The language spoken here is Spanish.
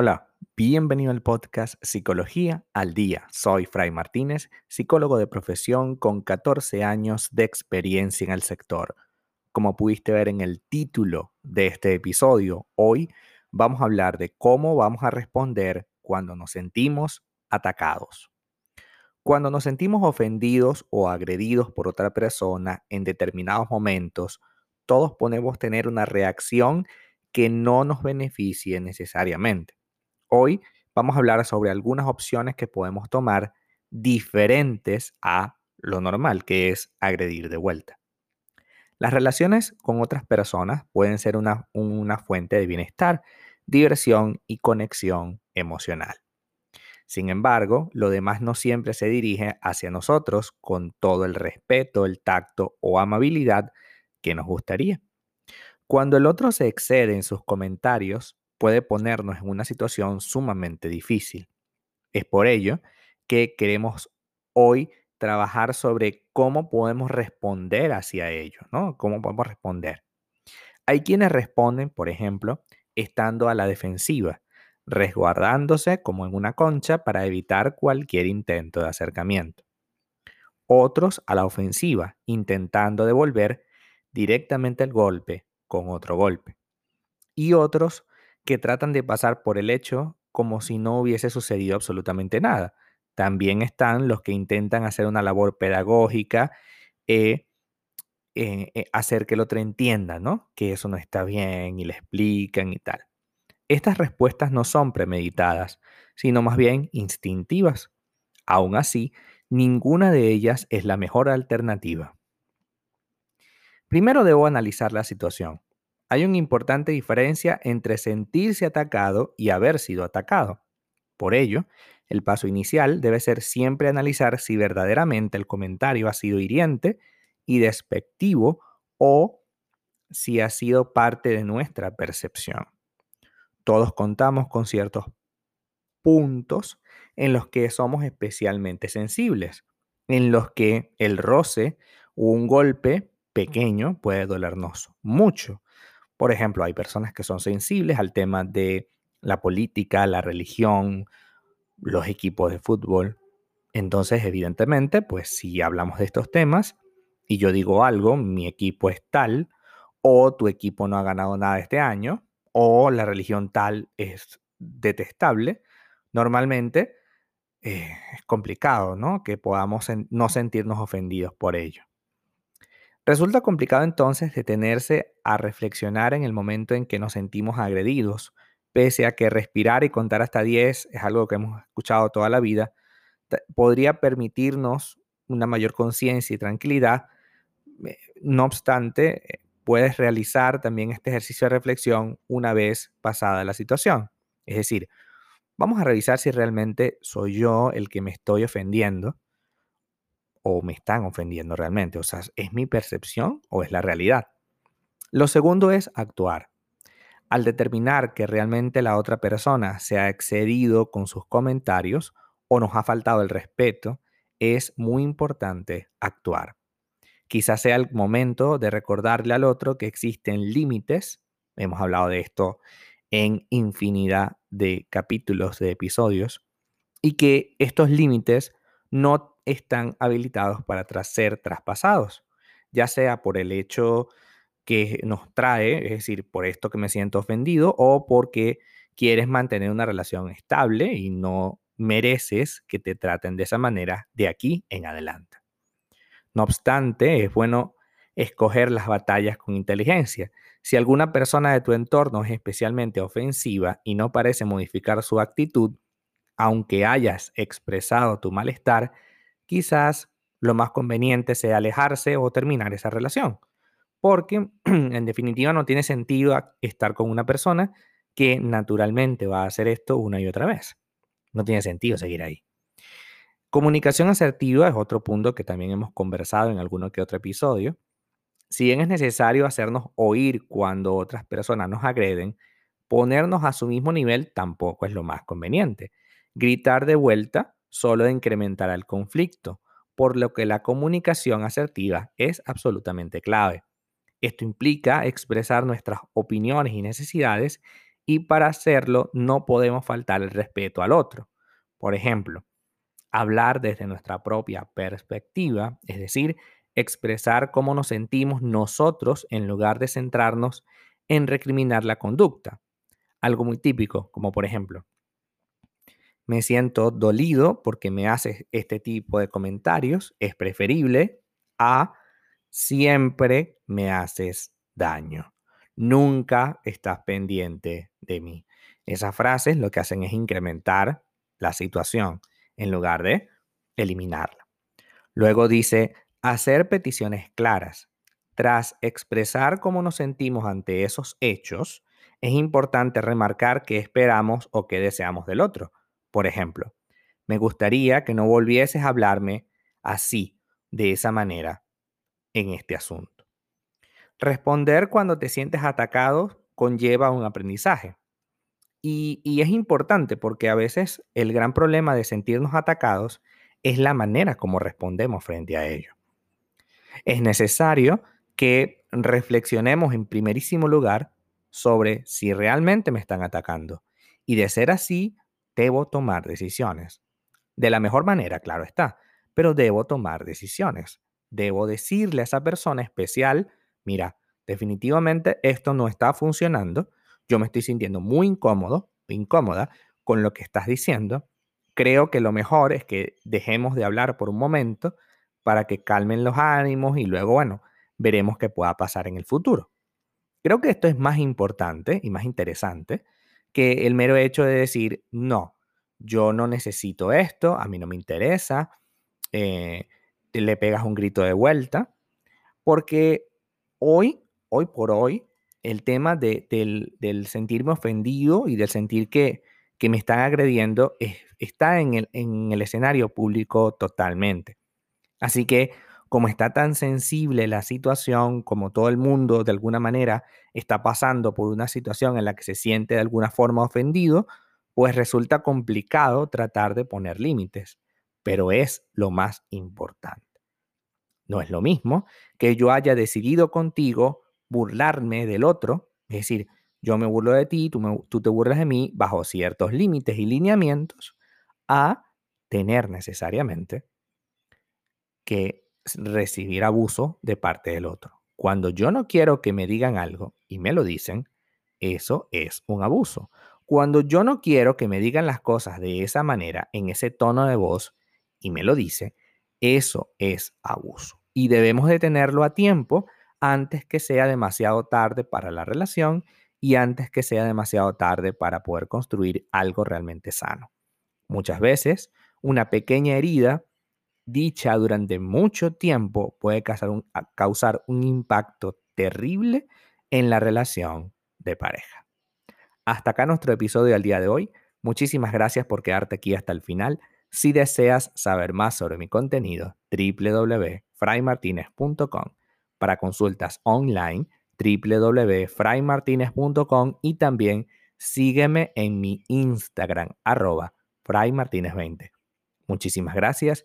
Hola, bienvenido al podcast Psicología al Día. Soy Fray Martínez, psicólogo de profesión con 14 años de experiencia en el sector. Como pudiste ver en el título de este episodio, hoy vamos a hablar de cómo vamos a responder cuando nos sentimos atacados. Cuando nos sentimos ofendidos o agredidos por otra persona en determinados momentos, todos podemos tener una reacción que no nos beneficie necesariamente. Hoy vamos a hablar sobre algunas opciones que podemos tomar diferentes a lo normal, que es agredir de vuelta. Las relaciones con otras personas pueden ser una, una fuente de bienestar, diversión y conexión emocional. Sin embargo, lo demás no siempre se dirige hacia nosotros con todo el respeto, el tacto o amabilidad que nos gustaría. Cuando el otro se excede en sus comentarios, puede ponernos en una situación sumamente difícil. Es por ello que queremos hoy trabajar sobre cómo podemos responder hacia ello, ¿no? ¿Cómo podemos responder? Hay quienes responden, por ejemplo, estando a la defensiva, resguardándose como en una concha para evitar cualquier intento de acercamiento. Otros a la ofensiva, intentando devolver directamente el golpe con otro golpe. Y otros que tratan de pasar por el hecho como si no hubiese sucedido absolutamente nada. También están los que intentan hacer una labor pedagógica, e hacer que el otro entienda, ¿no? Que eso no está bien y le explican y tal. Estas respuestas no son premeditadas, sino más bien instintivas. Aún así, ninguna de ellas es la mejor alternativa. Primero debo analizar la situación. Hay una importante diferencia entre sentirse atacado y haber sido atacado. Por ello, el paso inicial debe ser siempre analizar si verdaderamente el comentario ha sido hiriente y despectivo o si ha sido parte de nuestra percepción. Todos contamos con ciertos puntos en los que somos especialmente sensibles, en los que el roce o un golpe pequeño puede dolernos mucho por ejemplo, hay personas que son sensibles al tema de la política, la religión, los equipos de fútbol. Entonces, evidentemente, pues si hablamos de estos temas y yo digo algo, mi equipo es tal, o tu equipo no ha ganado nada este año, o la religión tal es detestable, normalmente eh, es complicado, ¿no? Que podamos no sentirnos ofendidos por ello. Resulta complicado entonces detenerse a reflexionar en el momento en que nos sentimos agredidos, pese a que respirar y contar hasta 10 es algo que hemos escuchado toda la vida, podría permitirnos una mayor conciencia y tranquilidad. Eh, no obstante, eh, puedes realizar también este ejercicio de reflexión una vez pasada la situación. Es decir, vamos a revisar si realmente soy yo el que me estoy ofendiendo o me están ofendiendo realmente. O sea, ¿es mi percepción o es la realidad? Lo segundo es actuar. Al determinar que realmente la otra persona se ha excedido con sus comentarios o nos ha faltado el respeto, es muy importante actuar. Quizás sea el momento de recordarle al otro que existen límites, hemos hablado de esto en infinidad de capítulos de episodios, y que estos límites no están habilitados para ser traspasados, ya sea por el hecho que nos trae, es decir, por esto que me siento ofendido o porque quieres mantener una relación estable y no mereces que te traten de esa manera de aquí en adelante. No obstante, es bueno escoger las batallas con inteligencia. Si alguna persona de tu entorno es especialmente ofensiva y no parece modificar su actitud, aunque hayas expresado tu malestar, quizás lo más conveniente sea alejarse o terminar esa relación. Porque en definitiva no tiene sentido estar con una persona que naturalmente va a hacer esto una y otra vez. No tiene sentido seguir ahí. Comunicación asertiva es otro punto que también hemos conversado en alguno que otro episodio. Si bien es necesario hacernos oír cuando otras personas nos agreden, ponernos a su mismo nivel tampoco es lo más conveniente. Gritar de vuelta solo incrementará el conflicto, por lo que la comunicación asertiva es absolutamente clave. Esto implica expresar nuestras opiniones y necesidades y para hacerlo no podemos faltar el respeto al otro. Por ejemplo, hablar desde nuestra propia perspectiva, es decir, expresar cómo nos sentimos nosotros en lugar de centrarnos en recriminar la conducta. Algo muy típico, como por ejemplo, me siento dolido porque me haces este tipo de comentarios, es preferible a siempre me haces daño. Nunca estás pendiente de mí. Esas frases lo que hacen es incrementar la situación en lugar de eliminarla. Luego dice, hacer peticiones claras. Tras expresar cómo nos sentimos ante esos hechos, es importante remarcar qué esperamos o qué deseamos del otro. Por ejemplo, me gustaría que no volvieses a hablarme así, de esa manera, en este asunto. Responder cuando te sientes atacado conlleva un aprendizaje. Y, y, es importante porque a veces el gran problema de sentirnos atacados es la manera como respondemos frente a ello. Es necesario que reflexionemos en primerísimo lugar sobre si realmente me están atacando. Y de ser así, debo tomar decisiones. De la mejor manera, claro está, pero debo tomar decisiones. Debo decirle a esa persona especial, mira, definitivamente esto no está funcionando, yo me estoy sintiendo muy incómodo, incómoda con lo que estás diciendo, creo que lo mejor es que dejemos de hablar por un momento para que calmen los ánimos y luego, bueno, veremos qué pueda pasar en el futuro. Creo que esto es más importante y más interesante que el mero hecho de decir, no, yo no necesito esto, a mí no me interesa, eh, le pegas un grito de vuelta, porque hoy, hoy por hoy, el tema del, sentirme ofendido y del sentir que, me están agrediendo está en el, en el escenario público totalmente. Así que como está tan sensible la situación, como todo el mundo de alguna manera está pasando por una situación en la que se siente de alguna forma ofendido, pues resulta complicado tratar de poner límites, pero es lo más importante. No es lo mismo que yo haya decidido contigo burlarme del otro, es decir, yo me burlo de ti, tú, tú te burlas de mí bajo ciertos límites y lineamientos, a tener necesariamente que recibir abuso de parte del otro. Cuando yo no quiero que me digan algo y me lo dicen, eso es un abuso. Cuando yo no quiero que me digan las cosas de esa manera, en ese tono de voz, y me lo dice, eso es abuso. Y debemos detenerlo a tiempo antes que sea demasiado tarde para la relación y antes que sea demasiado tarde para poder construir algo realmente sano. Muchas veces, una pequeña herida dicha durante mucho tiempo puede causar un, impacto terrible en la relación de pareja. Hasta acá nuestro episodio del día de hoy. Muchísimas gracias por quedarte aquí hasta el final. Si deseas saber más sobre mi contenido, www.fraymartinez.com. Para consultas online, www.fraymartinez.com y también sígueme en mi Instagram, arroba fraymartinez20. Muchísimas gracias